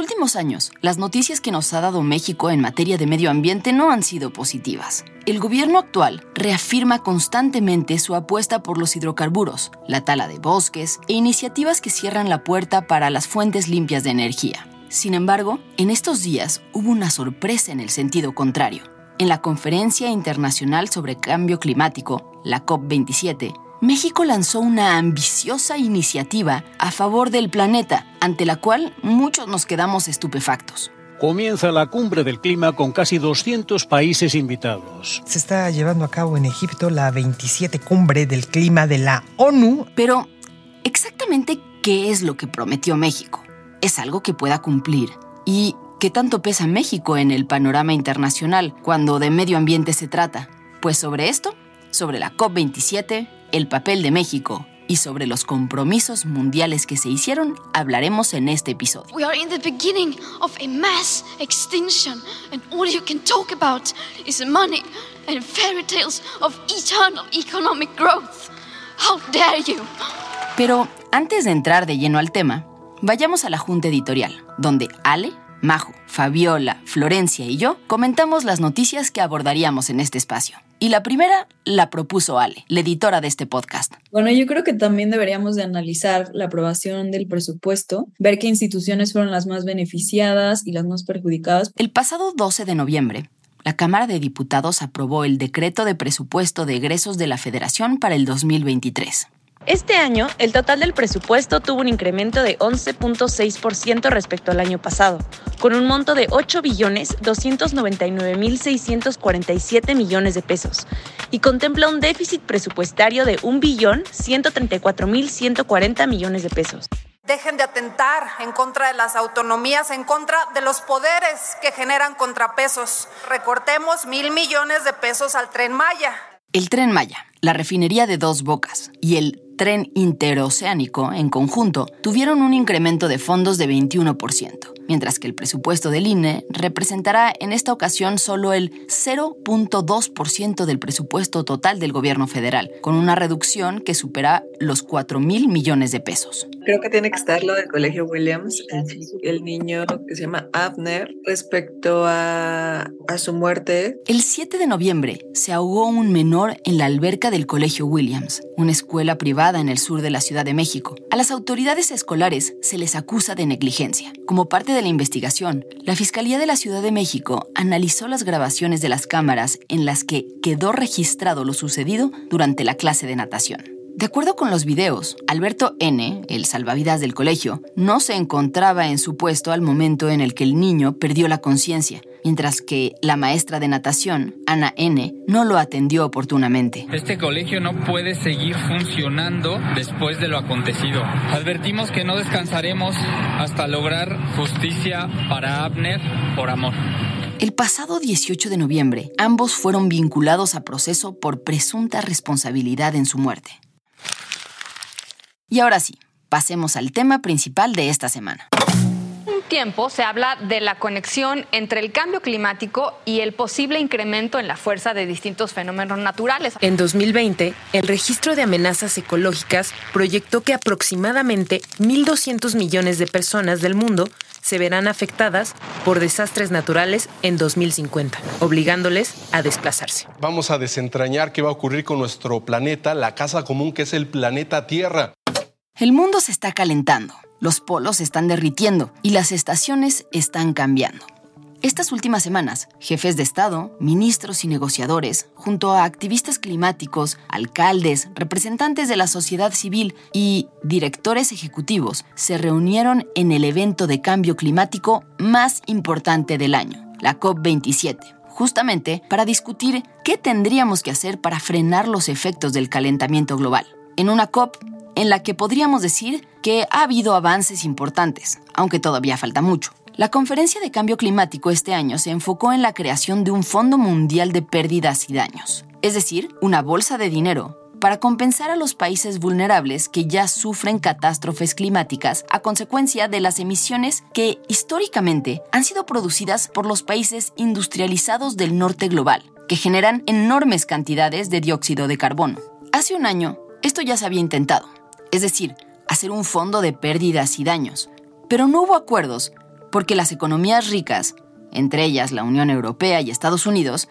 Últimos años, las noticias que nos ha dado México en materia de medio ambiente no han sido positivas. El gobierno actual reafirma constantemente su apuesta por los hidrocarburos, la tala de bosques e iniciativas que cierran la puerta para las fuentes limpias de energía. Sin embargo, en estos días hubo una sorpresa en el sentido contrario. En la Conferencia Internacional sobre Cambio Climático, la COP27, México lanzó una ambiciosa iniciativa a favor del planeta, ante la cual muchos nos quedamos estupefactos. Comienza la cumbre del clima con casi 200 países invitados. Se está llevando a cabo en Egipto la 27 cumbre del clima de la ONU. Pero, ¿exactamente qué es lo que prometió México? ¿Es algo que pueda cumplir? ¿Y qué tanto pesa México en el panorama internacional cuando de medio ambiente se trata? Pues sobre esto, sobre la COP27, el papel de México y sobre los compromisos mundiales que se hicieron hablaremos en este episodio. We are in the beginning of a mass extinction, and all you can talk about is money and fairy tales of eternal economic growth. How dare you! Pero antes de entrar de lleno al tema, vayamos a la junta editorial, donde Ale, Majo, Fabiola, Florencia y yo comentamos las noticias que abordaríamos en este espacio. Y la primera la propuso Ale, la editora de este podcast. Bueno, yo creo que también deberíamos de analizar la aprobación del presupuesto, ver qué instituciones fueron las más beneficiadas y las más perjudicadas. El pasado 12 de noviembre, la Cámara de Diputados aprobó el decreto de presupuesto de egresos de la Federación para el 2023. Este año, el total del presupuesto tuvo un incremento de 11.6% respecto al año pasado, con un monto de 8 billones 299 mil 647 millones de pesos, y contempla un déficit presupuestario de 1 billón 134 mil 140 millones de pesos. Dejen de atentar en contra de las autonomías, en contra de los poderes que generan contrapesos. Recortemos mil millones de pesos al tren Maya. El tren Maya, la refinería de dos bocas y el tren interoceánico en conjunto tuvieron un incremento de fondos de 21%, mientras que el presupuesto del INE representará en esta ocasión solo el 0.2% del presupuesto total del gobierno federal, con una reducción que supera los 4 mil millones de pesos. Creo que tiene que estar lo del Colegio Williams, el, niño que se llama Abner, respecto a, a su muerte. El 7 de noviembre se ahogó un menor en la alberca del Colegio Williams, una escuela privada en el sur de la Ciudad de México. A las autoridades escolares se les acusa de negligencia. Como parte de la investigación, la Fiscalía de la Ciudad de México analizó las grabaciones de las cámaras en las que quedó registrado lo sucedido durante la clase de natación. De acuerdo con los videos, Alberto N., el salvavidas del colegio, no se encontraba en su puesto al momento en el que el niño perdió la conciencia, mientras que la maestra de natación, Ana N., no lo atendió oportunamente. Este colegio no puede seguir funcionando después de lo acontecido. Advertimos que no descansaremos hasta lograr justicia para Abner por amor. El pasado 18 de noviembre, ambos fueron vinculados a proceso por presunta responsabilidad en su muerte. Y ahora sí, pasemos al tema principal de esta semana. Un tiempo se habla de la conexión entre el cambio climático y el posible incremento en la fuerza de distintos fenómenos naturales. En 2020, el registro de amenazas ecológicas proyectó que aproximadamente 1.200 millones de personas del mundo se verán afectadas por desastres naturales en 2050, obligándoles a desplazarse. Vamos a desentrañar qué va a ocurrir con nuestro planeta, la casa común que es el planeta Tierra. El mundo se está calentando, los polos se están derritiendo y las estaciones están cambiando. Estas últimas semanas, jefes de Estado, ministros y negociadores, junto a activistas climáticos, alcaldes, representantes de la sociedad civil y directores ejecutivos, se reunieron en el evento de cambio climático más importante del año, la COP27, justamente para discutir qué tendríamos que hacer para frenar los efectos del calentamiento global. En una COP en la que podríamos decir que ha habido avances importantes, aunque todavía falta mucho. La conferencia de cambio climático este año se enfocó en la creación de un Fondo Mundial de Pérdidas y Daños, es decir, una bolsa de dinero para compensar a los países vulnerables que ya sufren catástrofes climáticas a consecuencia de las emisiones que históricamente han sido producidas por los países industrializados del norte global, que generan enormes cantidades de dióxido de carbono. Hace un año, esto ya se había intentado, es decir, hacer un fondo de pérdidas y daños, pero no hubo acuerdos porque las economías ricas, entre ellas la Unión Europea y Estados Unidos,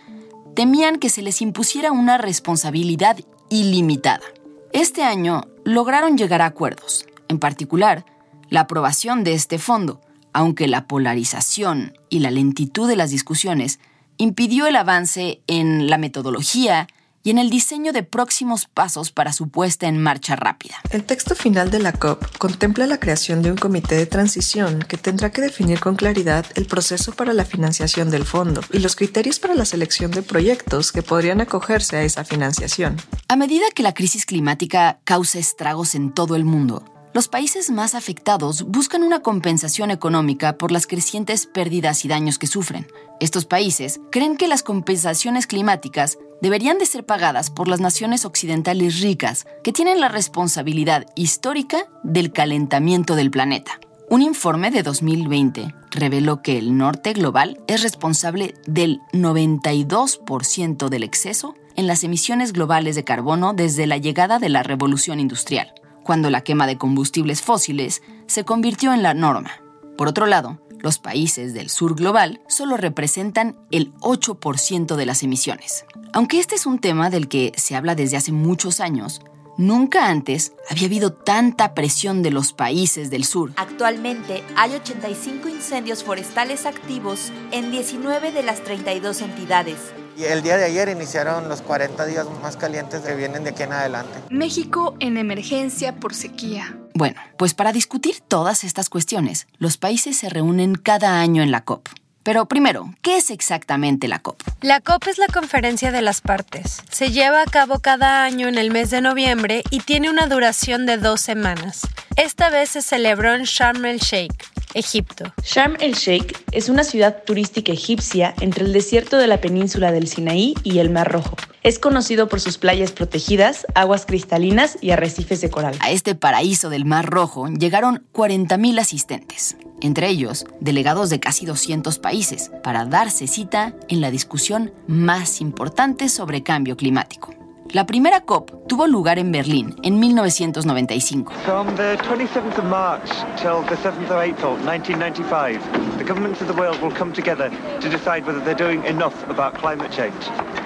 temían que se les impusiera una responsabilidad ilimitada. Este año lograron llegar a acuerdos, en particular la aprobación de este fondo, aunque la polarización y la lentitud de las discusiones impidió el avance en la metodología y en el diseño de próximos pasos para su puesta en marcha rápida. El texto final de la COP contempla la creación de un comité de transición que tendrá que definir con claridad el proceso para la financiación del fondo y los criterios para la selección de proyectos que podrían acogerse a esa financiación. A medida que la crisis climática causa estragos en todo el mundo, los países más afectados buscan una compensación económica por las crecientes pérdidas y daños que sufren. Estos países creen que las compensaciones climáticas deberían de ser pagadas por las naciones occidentales ricas que tienen la responsabilidad histórica del calentamiento del planeta. Un informe de 2020 reveló que el norte global es responsable del 92% del exceso en las emisiones globales de carbono desde la llegada de la revolución industrial cuando la quema de combustibles fósiles se convirtió en la norma. Por otro lado, los países del sur global solo representan el 8% de las emisiones. Aunque este es un tema del que se habla desde hace muchos años, Nunca antes había habido tanta presión de los países del sur. Actualmente hay 85 incendios forestales activos en 19 de las 32 entidades. Y el día de ayer iniciaron los 40 días más calientes que vienen de aquí en adelante. México en emergencia por sequía. Bueno, pues para discutir todas estas cuestiones, los países se reúnen cada año en la COP. Pero primero, ¿qué es exactamente la COP? La COP es la conferencia de las partes. Se lleva a cabo cada año en el mes de noviembre y tiene una duración de dos semanas. Esta vez se celebró en Sharm el Sheikh, Egipto. Sharm el Sheikh es una ciudad turística egipcia entre el desierto de la península del Sinaí y el Mar Rojo. Es conocido por sus playas protegidas, aguas cristalinas y arrecifes de coral. A este paraíso del Mar Rojo llegaron 40.000 asistentes, entre ellos delegados de casi 200 países, para darse cita en la discusión más importante sobre cambio climático. La primera COP tuvo lugar en Berlín en 1995. From the 27th of March till the 7th of April 1995, the governments of the world will come together to decide whether they're doing enough about climate change.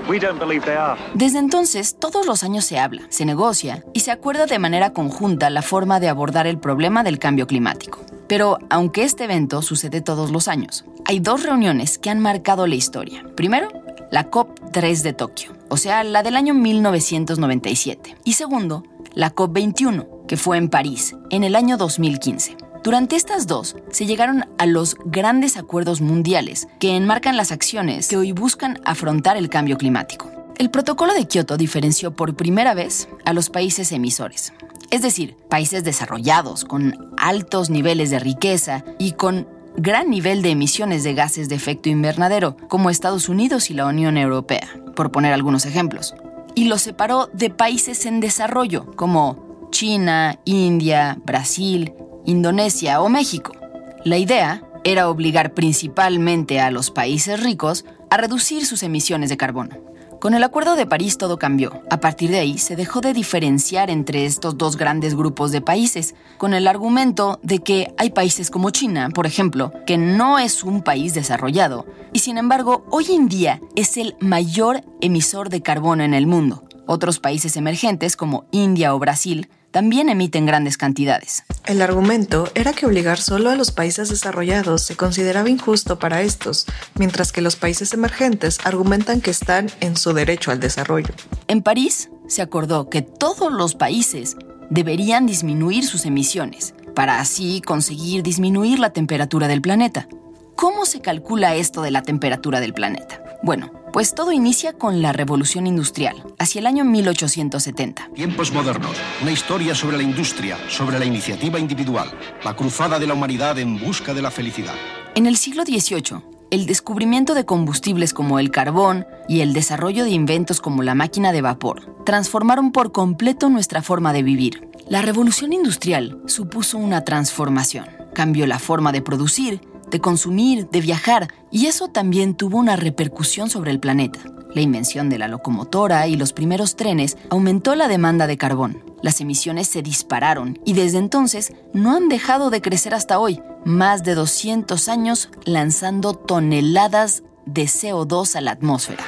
We don't believe they are. Desde entonces, todos los años se habla, se negocia y se acuerda de manera conjunta la forma de abordar el problema del cambio climático. Pero aunque este evento sucede todos los años, hay dos reuniones que han marcado la historia. Primero, la COP3 de Tokio, o sea, la del año 1997. Y segundo, la COP21, que fue en París, en el año 2015. Durante estas dos, se llegaron a los grandes acuerdos mundiales que enmarcan las acciones que hoy buscan afrontar el cambio climático. El protocolo de Kioto diferenció por primera vez a los países emisores, es decir, países desarrollados con altos niveles de riqueza y con gran nivel de emisiones de gases de efecto invernadero, como Estados Unidos y la Unión Europea, por poner algunos ejemplos. Y los separó de países en desarrollo, como China, India, Brasil, Indonesia o México. La idea era obligar principalmente a los países ricos a reducir sus emisiones de carbono, Con el Acuerdo de París todo cambió. A partir de ahí se dejó de diferenciar entre estos dos grandes grupos de países, con el argumento de que hay países como China, por ejemplo, que no es un país desarrollado, y sin embargo hoy en día es el mayor emisor de carbono en el mundo. Otros países emergentes como India o Brasil también emiten grandes cantidades. El argumento era que obligar solo a los países desarrollados se consideraba injusto para estos, mientras que los países emergentes argumentan que están en su derecho al desarrollo. En París se acordó que todos los países deberían disminuir sus emisiones, para así conseguir disminuir la temperatura del planeta. ¿Cómo se calcula esto de la temperatura del planeta? Bueno, pues todo inicia con la revolución industrial, hacia el año 1870. Tiempos modernos, una historia sobre la industria, sobre la iniciativa individual, la cruzada de la humanidad en busca de la felicidad. En el siglo XVIII, el descubrimiento de combustibles como el carbón y el desarrollo de inventos como la máquina de vapor transformaron por completo nuestra forma de vivir. La revolución industrial supuso una transformación. Cambió la forma de producir, de consumir, de viajar, y eso también tuvo una repercusión sobre el planeta. La invención de la locomotora y los primeros trenes aumentó la demanda de carbón. Las emisiones se dispararon y desde entonces no han dejado de crecer hasta hoy, más de 200 años lanzando toneladas de CO2 a la atmósfera.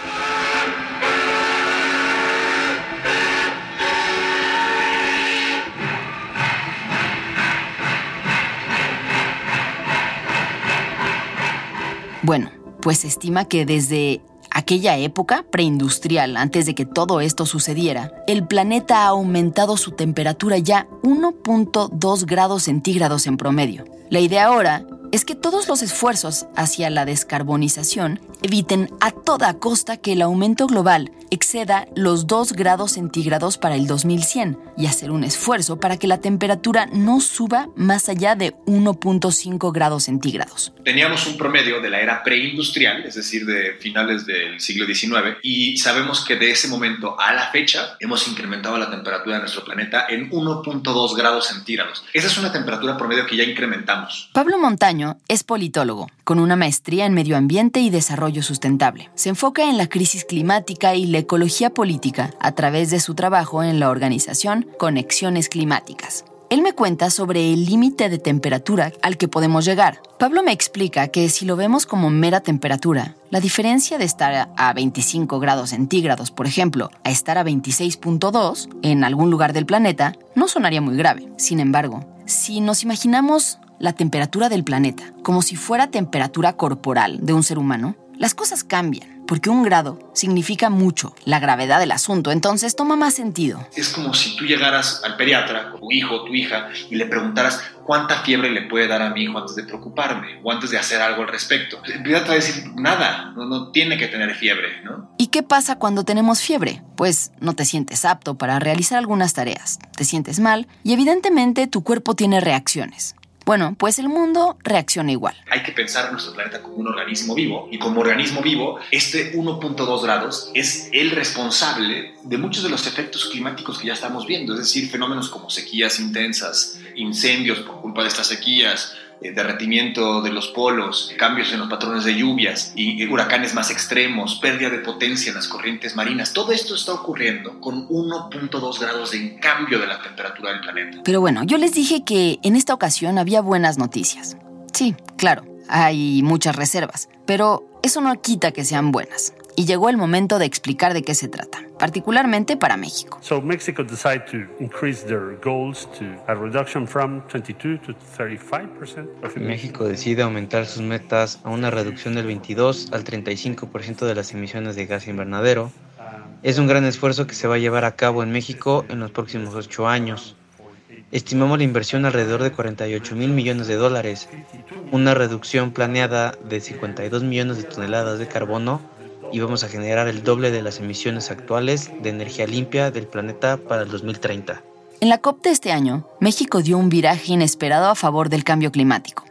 Bueno, pues se estima que desde aquella época preindustrial, antes de que todo esto sucediera, el planeta ha aumentado su temperatura ya 1.2 grados centígrados en promedio. La idea ahora es que todos los esfuerzos hacia la descarbonización eviten a toda costa que el aumento global exceda los 2 grados centígrados para el 2100 y hacer un esfuerzo para que la temperatura no suba más allá de 1.5 grados centígrados. Teníamos un promedio de la era preindustrial, es decir, de finales del siglo XIX, y sabemos que de ese momento a la fecha hemos incrementado la temperatura de nuestro planeta en 1.2 grados centígrados. Esa es una temperatura promedio que ya incrementamos. Pablo Montaño es politólogo, con una maestría en medio ambiente y desarrollo sustentable. Se enfoca en la crisis climática y la ecología política a través de su trabajo en la organización Conexiones Climáticas. Él me cuenta sobre el límite de temperatura al que podemos llegar. Pablo me explica que si lo vemos como mera temperatura, la diferencia de estar a 25 grados centígrados, por ejemplo, a estar a 26.2 en algún lugar del planeta, no sonaría muy grave. Sin embargo, si nos imaginamos la temperatura del planeta como si fuera temperatura corporal de un ser humano, las cosas cambian, porque un grado significa mucho, la gravedad del asunto, entonces toma más sentido. Es como si tú llegaras al pediatra, tu hijo o tu hija, y le preguntaras cuánta fiebre le puede dar a mi hijo antes de preocuparme o antes de hacer algo al respecto. El pediatra va a decir nada, no, no tiene que tener fiebre, ¿no? ¿Y qué pasa cuando tenemos fiebre? Pues no te sientes apto para realizar algunas tareas, te sientes mal y evidentemente tu cuerpo tiene reacciones. Bueno, pues el mundo reacciona igual. Hay que pensar en nuestro planeta como un organismo vivo y como organismo vivo, este 1.2 grados es el responsable de muchos de los efectos climáticos que ya estamos viendo, es decir, fenómenos como sequías intensas, incendios por culpa de estas sequías, eh, derretimiento de los polos, cambios en los patrones de lluvias y huracanes más extremos, pérdida de potencia en las corrientes marinas. Todo esto está ocurriendo con 1.2 grados de cambio de la temperatura del planeta. Pero bueno, yo les dije que en esta ocasión había buenas noticias. Sí, claro, hay muchas reservas, pero eso no quita que sean buenas y llegó el momento de explicar de qué se trata, particularmente para México. So Mexico decided to increase their goals to a reduction from 22 to 35%. of México decide aumentar sus metas a una reducción del 22 al 35% de las emisiones de gas invernadero. Es un gran esfuerzo que se va a llevar a cabo en México en los próximos ocho años. Estimamos la inversión alrededor de 48 mil millones de dólares, una reducción planeada de 52 millones de toneladas de carbono y vamos a generar el doble de las emisiones actuales de energía limpia del planeta para el 2030. En la COP de este año, México dio un viraje inesperado a favor del cambio climático.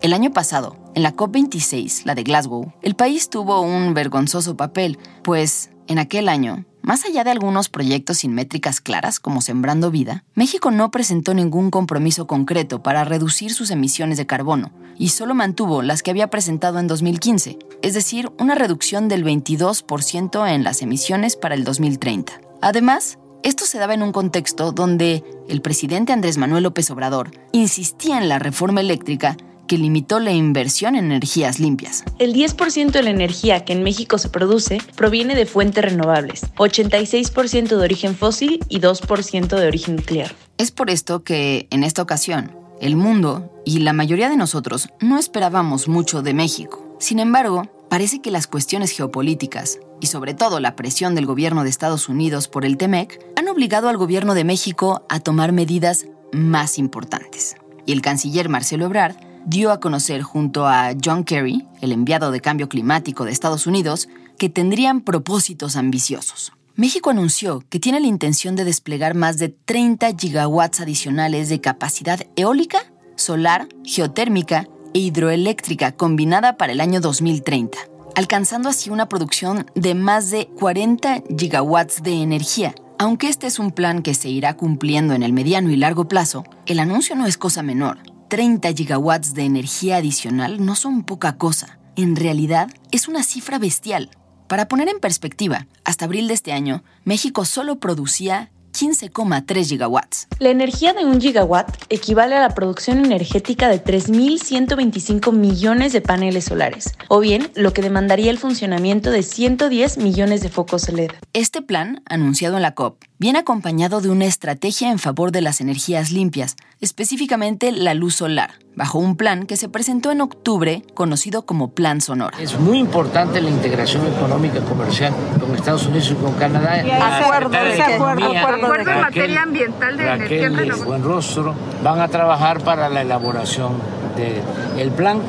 El año pasado, en la COP26, la de Glasgow, el país tuvo un vergonzoso papel, pues en aquel año Más allá de algunos proyectos sin métricas claras, como Sembrando Vida, México no presentó ningún compromiso concreto para reducir sus emisiones de carbono y solo mantuvo las que había presentado en 2015, es decir, una reducción del 22% en las emisiones para el 2030. Además, esto se daba en un contexto donde el presidente Andrés Manuel López Obrador insistía en la reforma eléctrica que limitó la inversión en energías limpias. El 10% de la energía que en México se produce proviene de fuentes renovables, 86% de origen fósil y 2% de origen nuclear. Es por esto que, en esta ocasión, el mundo y la mayoría de nosotros no esperábamos mucho de México. Sin embargo, parece que las cuestiones geopolíticas y sobre todo la presión del gobierno de Estados Unidos por el TEMEC han obligado al gobierno de México a tomar medidas más importantes. Y el canciller Marcelo Ebrard dio a conocer junto a John Kerry, el enviado de cambio climático de Estados Unidos, que tendrían propósitos ambiciosos. México anunció que tiene la intención de desplegar más de 30 gigawatts adicionales de capacidad eólica, solar, geotérmica e hidroeléctrica combinada para el año 2030, alcanzando así una producción de más de 40 gigawatts de energía. Aunque este es un plan que se irá cumpliendo en el mediano y largo plazo, el anuncio no es cosa menor. 30 gigawatts de energía adicional no son poca cosa. En realidad, es una cifra bestial. Para poner en perspectiva, hasta abril de este año, México solo producía 15,3 gigawatts. La energía de un gigawatt equivale a la producción energética de 3.125 millones de paneles solares, o bien lo que demandaría el funcionamiento de 110 millones de focos LED. Este plan, anunciado en la COP, viene acompañado de una estrategia en favor de las energías limpias, específicamente la luz solar, bajo un plan que se presentó en octubre conocido como Plan Sonora. Es muy importante la integración económica comercial con Estados Unidos y con Canadá. acuerdo, de acuerdo, acuerdo en materia ambiental de energía renovable. Buen rostro van a trabajar para la elaboración del plan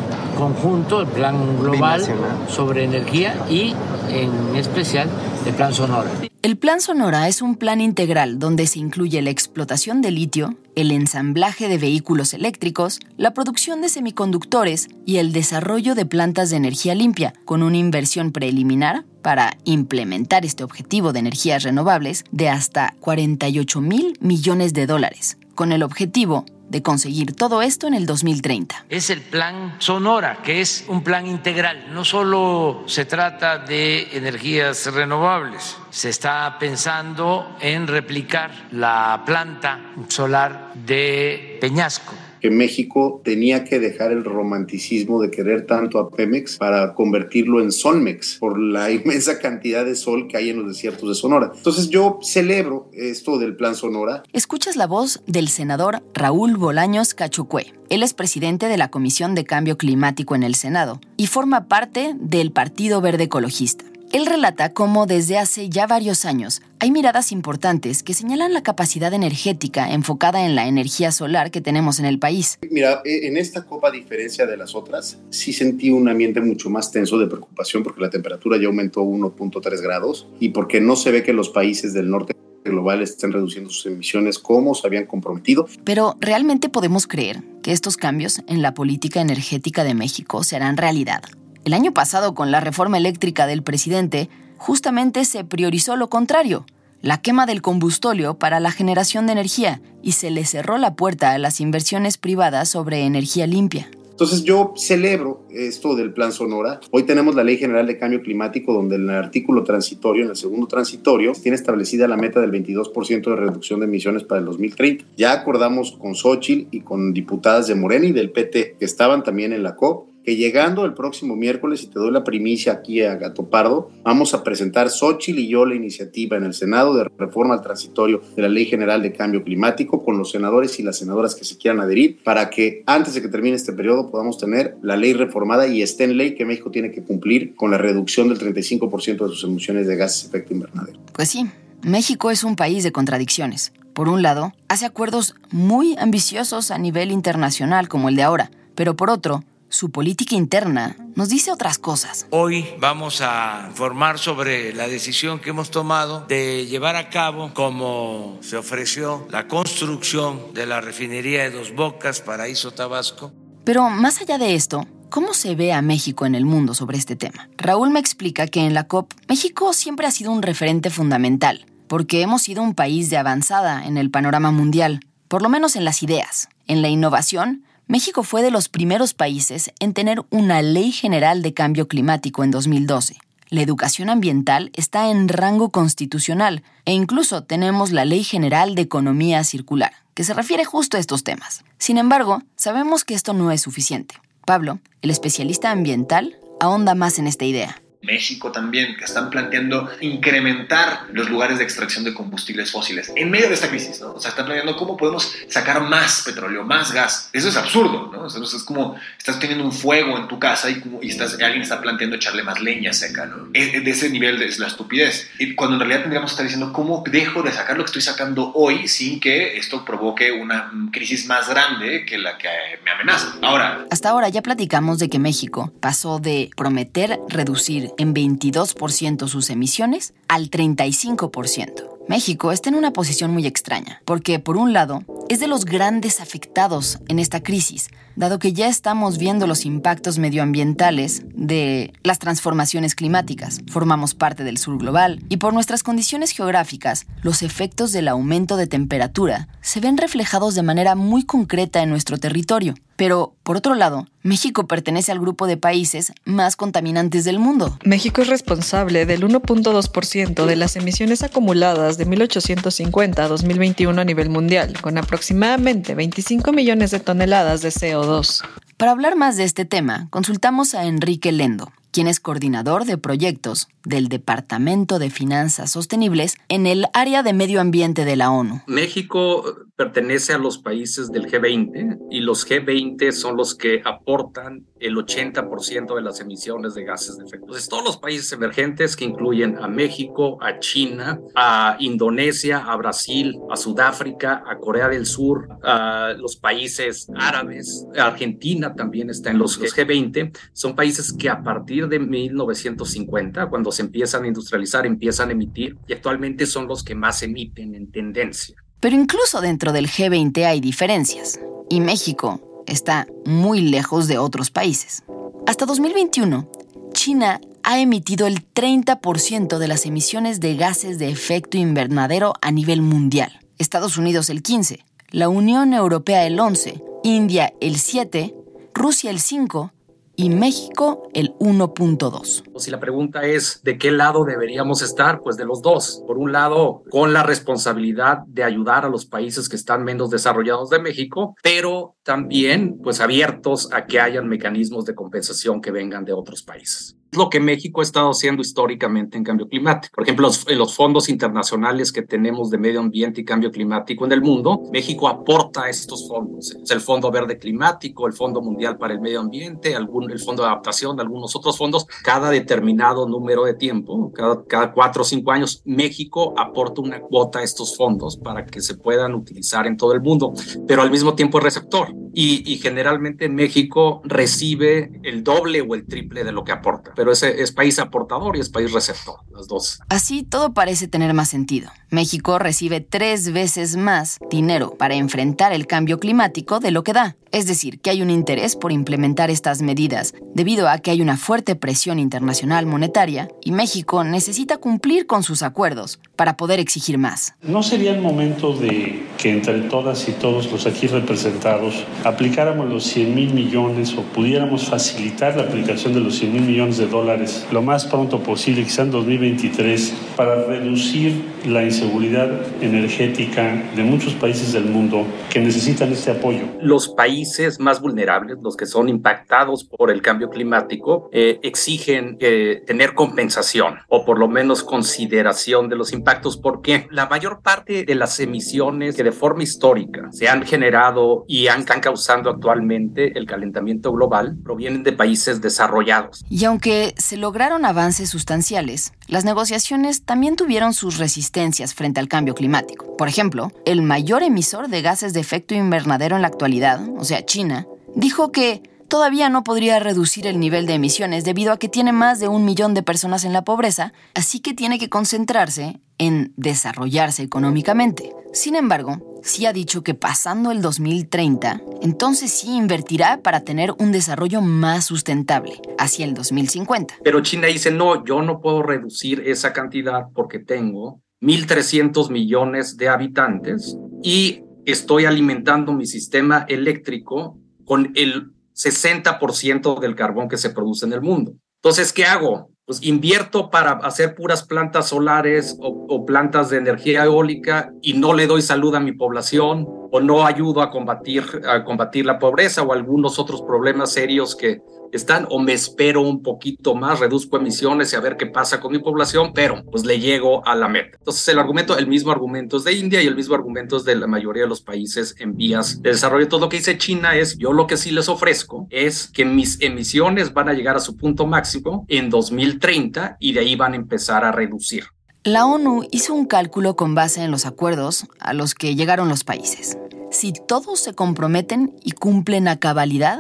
conjunto, el plan global sobre energía y en especial el plan Sonora. El Plan Sonora es un plan integral donde se incluye la explotación de litio, el ensamblaje de vehículos eléctricos, la producción de semiconductores y el desarrollo de plantas de energía limpia, con una inversión preliminar para implementar este objetivo de energías renovables de hasta 48 mil millones de dólares, con el objetivo de conseguir todo esto en el 2030. Es el plan Sonora, que es un plan integral. No solo se trata de energías renovables, se está pensando en replicar la planta solar de Peñasco que México tenía que dejar el romanticismo de querer tanto a Pemex para convertirlo en Solmex por la inmensa cantidad de sol que hay en los desiertos de Sonora. Entonces yo celebro esto del Plan Sonora. Escuchas la voz del senador Raúl Bolaños Cachucue. Él es presidente de la Comisión de Cambio Climático en el Senado y forma parte del Partido Verde Ecologista. Él relata cómo desde hace ya varios años hay miradas importantes que señalan la capacidad energética enfocada en la energía solar que tenemos en el país. Mira, e, en esta copa, a diferencia de las otras, sí sentí un ambiente mucho más tenso de preocupación porque la temperatura ya aumentó 1.3 grados y porque no se ve que los países del norte global estén reduciendo sus emisiones como se habían comprometido. Pero ¿realmente podemos creer que estos cambios en la política energética de México se harán realidad? El año pasado, con la reforma eléctrica del presidente, justamente se priorizó lo contrario, la quema del combustóleo para la generación de energía, y se le cerró la puerta a las inversiones privadas sobre energía limpia. Entonces yo celebro esto del Plan Sonora. Hoy tenemos la Ley General de Cambio Climático donde en el artículo transitorio, en el segundo transitorio, tiene establecida la meta del 22% de reducción de emisiones para el 2030. Ya acordamos con Xochitl y con diputadas de Morena y del PT que estaban también en la COP que llegando el próximo miércoles, y te doy la primicia aquí a Gato Pardo, vamos a presentar Xochitl y yo la iniciativa en el Senado de reforma al transitorio de la Ley General de Cambio Climático con los senadores y las senadoras que se quieran adherir para que antes de que termine este periodo podamos tener la ley reformada y esté en ley que México tiene que cumplir con la reducción del 35% de sus emisiones de gases de efecto invernadero. Pues sí, México es un país de contradicciones. Por un lado, hace acuerdos muy ambiciosos a nivel internacional como el de ahora, pero por otro, su política interna nos dice otras cosas. Hoy vamos a informar sobre la decisión que hemos tomado de llevar a cabo, como se ofreció, la construcción de la refinería de Dos Bocas, Paraíso Tabasco. Pero más allá de esto, ¿Cómo se ve a México en el mundo sobre este tema? Raúl me explica que en la COP México siempre ha sido un referente fundamental, porque hemos sido un país de avanzada en el panorama mundial, por lo menos en las ideas. En la innovación, México fue de los primeros países en tener una ley general de cambio climático en 2012. La educación ambiental está en rango constitucional e incluso tenemos la Ley General de Economía Circular, que se refiere justo a estos temas. Sin embargo, sabemos que esto no es suficiente. Pablo, el especialista ambiental, ahonda más en esta idea. México también, que están planteando incrementar los lugares de extracción de combustibles fósiles en medio de esta crisis, ¿no? O sea, están planteando cómo podemos sacar más petróleo, más gas. Eso es absurdo, ¿no? O sea, es como estás teniendo un fuego en tu casa y, y estás, alguien está planteando echarle más leña seca, ¿no? Es, de ese nivel es la estupidez. Y cuando en realidad tendríamos que estar diciendo cómo dejo de sacar lo que estoy sacando hoy sin que esto provoque una crisis más grande que la que me amenaza. Ahora. Hasta ahora ya platicamos de que México pasó de prometer reducir en 22% sus emisiones al 35%. México está en una posición muy extraña, porque por un lado es de los grandes afectados en esta crisis, dado que ya estamos viendo los impactos medioambientales de las transformaciones climáticas, formamos parte del sur global y por nuestras condiciones geográficas, los efectos del aumento de temperatura se ven reflejados de manera muy concreta en nuestro territorio. Pero, por otro lado, México pertenece al grupo de países más contaminantes del mundo. México es responsable del 1.2% de las emisiones acumuladas de 1850 a 2021 a nivel mundial, con aproximadamente 25 millones de toneladas de CO2. Para hablar más de este tema, consultamos a Enrique Lendo, quien es coordinador de proyectos del Departamento de Finanzas Sostenibles en el área de medio ambiente de la ONU. México pertenece a los países del G20 y los G20 son los que aportan el 80% de las emisiones de gases de efecto. Entonces, todos los países emergentes que incluyen a México, a China, a Indonesia, a Brasil, a Sudáfrica, a Corea del Sur, a los países árabes, Argentina también está en los, los G20, son países que a partir de 1950, cuando se empiezan a industrializar, empiezan a emitir y actualmente son los que más emiten en tendencia. Pero incluso dentro del G20 hay diferencias, y México está muy lejos de otros países. Hasta 2021, China ha emitido el 30% de las emisiones de gases de efecto invernadero a nivel mundial, Estados Unidos el 15%, la Unión Europea el 11%, India el 7%, Rusia el 5%, y México el 1.2. Si la pregunta es de qué lado deberíamos estar, pues de los dos. Por un lado, con la responsabilidad de ayudar a los países que están menos desarrollados de México, pero también pues abiertos a que hayan mecanismos de compensación que vengan de otros países lo que México ha estado haciendo históricamente en cambio climático. Por ejemplo, en los fondos internacionales que tenemos de medio ambiente y cambio climático en el mundo, México aporta estos fondos. Es el Fondo Verde Climático, el Fondo Mundial para el Medio Ambiente, algún, el Fondo de Adaptación, algunos otros fondos. Cada determinado número de tiempo, cada, cada cuatro o cinco años, México aporta una cuota a estos fondos para que se puedan utilizar en todo el mundo, pero al mismo tiempo es receptor. Y, generalmente México recibe el doble o el triple de lo que aporta pero es país aportador y es país receptor, las dos. Así todo parece tener más sentido. México recibe tres veces más dinero para enfrentar el cambio climático de lo que da. Es decir, que hay un interés por implementar estas medidas debido a que hay una fuerte presión internacional monetaria y México necesita cumplir con sus acuerdos para poder exigir más. ¿No sería el momento de que entre todas y todos los aquí representados aplicáramos los 100 mil millones o pudiéramos facilitar la aplicación de los 100 mil millones de dólares lo más pronto posible, quizá en 2023, para reducir la inseguridad energética de muchos países del mundo que necesitan este apoyo? Los países más vulnerables, los que son impactados por el cambio climático, eh, exigen eh, tener compensación o por lo menos consideración de los impactos, porque la mayor parte de las emisiones que de forma histórica se han generado y han, están causando actualmente el calentamiento global provienen de países desarrollados. Y aunque se lograron avances sustanciales, las negociaciones también tuvieron sus resistencias frente al cambio climático. Por ejemplo, el mayor emisor de gases de efecto invernadero en la actualidad, o sea, China, dijo que todavía no podría reducir el nivel de emisiones debido a que tiene más de un millón de personas en la pobreza, así que tiene que concentrarse en desarrollarse económicamente. Sin embargo, sí ha dicho que pasando el 2030, entonces sí invertirá para tener un desarrollo más sustentable hacia el 2050. Pero China dice, no, yo no puedo reducir esa cantidad porque tengo 1.300 millones de habitantes y estoy alimentando mi sistema eléctrico con el 60% del carbón que se produce en el mundo. Entonces, ¿qué hago? Pues invierto para hacer puras plantas solares o, plantas de energía eólica y no le doy salud a mi población o no ayudo a combatir, a combatir la pobreza o algunos otros problemas serios que, están o me espero un poquito más, reduzco emisiones y a ver qué pasa con mi población, pero pues le llego a la meta. Entonces el argumento, el mismo argumento es de India y el mismo argumento es de la mayoría de los países en vías de desarrollo. Todo lo que dice China es, yo lo que sí les ofrezco es que mis emisiones van a llegar a su punto máximo en 2030 y de ahí van a empezar a reducir. La ONU hizo un cálculo con base en los acuerdos a los que llegaron los países. Si todos se comprometen y cumplen a cabalidad,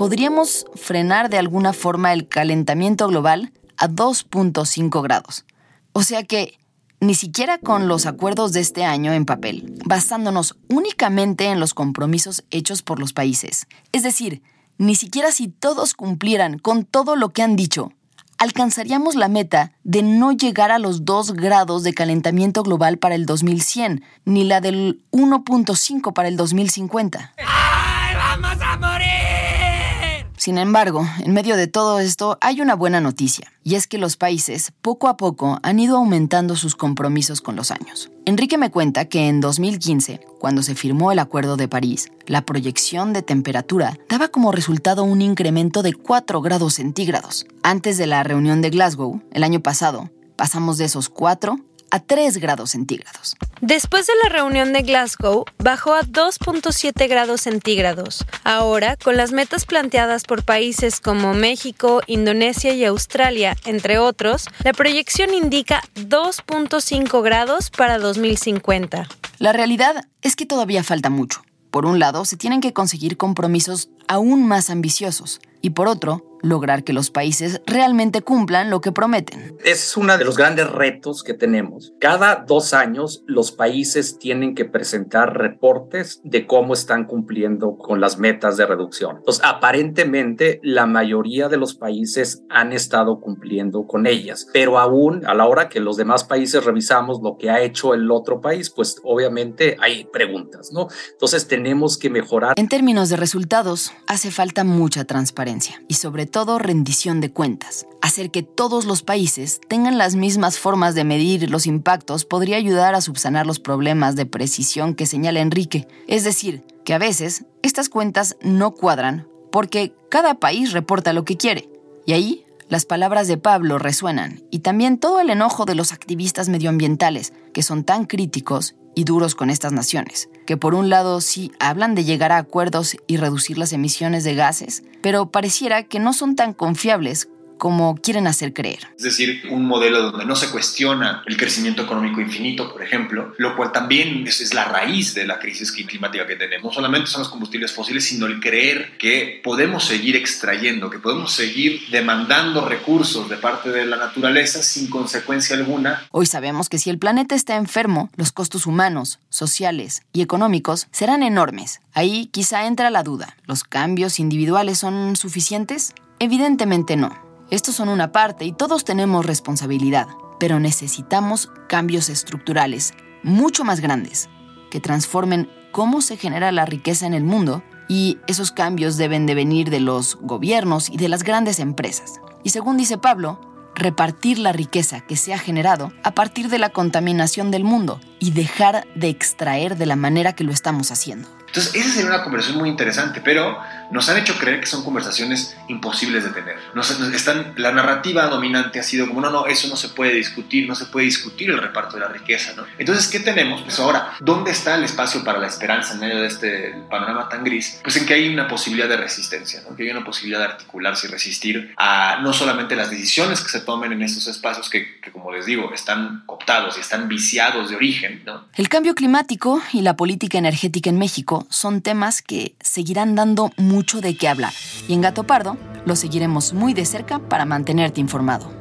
podríamos frenar de alguna forma el calentamiento global a 2.5 grados. O sea que ni siquiera con los acuerdos de este año en papel, basándonos únicamente en los compromisos hechos por los países. Es decir, ni siquiera si todos cumplieran con todo lo que han dicho, alcanzaríamos la meta de no llegar a los 2 grados de calentamiento global para el 2100, ni la del 1.5 para el 2050. ¡Ay, vamos a morir! Sin embargo, en medio de todo esto hay una buena noticia, y es que los países poco a poco han ido aumentando sus compromisos con los años. Enrique me cuenta que en 2015, cuando se firmó el Acuerdo de París, la proyección de temperatura daba como resultado un incremento de 4 grados centígrados. Antes de la reunión de Glasgow, el año pasado, pasamos de esos 4 a 3 grados centígrados. Después de la reunión de Glasgow, bajó a 2.7 grados centígrados. Ahora, con las metas planteadas por países como México, Indonesia y Australia, entre otros, la proyección indica 2.5 grados para 2050. La realidad es que todavía falta mucho. Por un lado, se tienen que conseguir compromisos aún más ambiciosos y por otro, lograr que los países realmente cumplan lo que prometen. Es uno de los grandes retos que tenemos. Cada dos años los países tienen que presentar reportes de cómo están cumpliendo con las metas de reducción. Entonces, aparentemente la mayoría de los países han estado cumpliendo con ellas, pero aún a la hora que los demás países revisamos lo que ha hecho el otro país, pues obviamente hay preguntas, ¿no? Entonces tenemos que mejorar. En términos de resultados, hace falta mucha transparencia y sobre todo rendición de cuentas. Hacer que todos los países tengan las mismas formas de medir los impactos podría ayudar a subsanar los problemas de precisión que señala Enrique. Es decir, que a veces estas cuentas no cuadran porque cada país reporta lo que quiere. Y ahí las palabras de Pablo resuenan y también todo el enojo de los activistas medioambientales, que son tan críticos y duros con estas naciones, que por un lado sí hablan de llegar a acuerdos y reducir las emisiones de gases, pero pareciera que no son tan confiables como quieren hacer creer. Es decir, un modelo donde no se cuestiona el crecimiento económico infinito, por ejemplo, lo cual también es, la raíz de la crisis climática que tenemos. No solamente son los combustibles fósiles, sino el creer que podemos seguir extrayendo, que podemos seguir demandando recursos de parte de la naturaleza sin consecuencia alguna. Hoy sabemos que si el planeta está enfermo, los costos humanos, sociales y económicos serán enormes. Ahí quizá entra la duda. ¿Los cambios individuales son suficientes? Evidentemente no. Estos son una parte y todos tenemos responsabilidad, pero necesitamos cambios estructurales mucho más grandes que transformen cómo se genera la riqueza en el mundo y esos cambios deben de venir de los gobiernos y de las grandes empresas. Y según dice Pablo, repartir la riqueza que se ha generado a partir de la contaminación del mundo y dejar de extraer de la manera que lo estamos haciendo. Entonces, esa sería una conversación muy interesante, pero nos han hecho creer que son conversaciones imposibles de tener. Nos, están, la narrativa dominante ha sido como, no, no, eso no se puede discutir, no se puede discutir el reparto de la riqueza, ¿no? Entonces, ¿qué tenemos? Pues ahora, ¿dónde está el espacio para la esperanza en medio de este panorama tan gris? Pues en que hay una posibilidad de resistencia, ¿no? Que hay una posibilidad de articularse y resistir a no solamente las decisiones que se tomen en estos espacios que, que como les digo, están cooptados y están viciados de origen, ¿no? El cambio climático y la política energética en México son temas que seguirán dando mucho de qué hablar. Y en Gato Pardo lo seguiremos muy de cerca para mantenerte informado.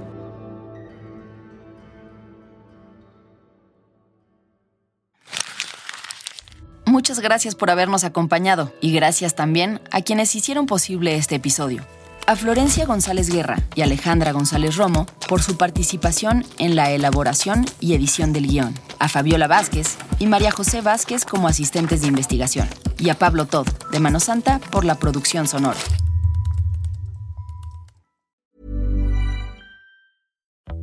Muchas gracias por habernos acompañado y gracias también a quienes hicieron posible este episodio. A Florencia González Guerra y Alejandra González Romo por su participación en la elaboración y edición del guion. A Fabiola Vázquez y María José Vázquez como asistentes de investigación. Y a Pablo Todd, de Mano Santa, por la producción sonora.